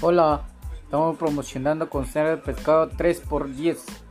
Hola, estamos promocionando con de pescado 3x10.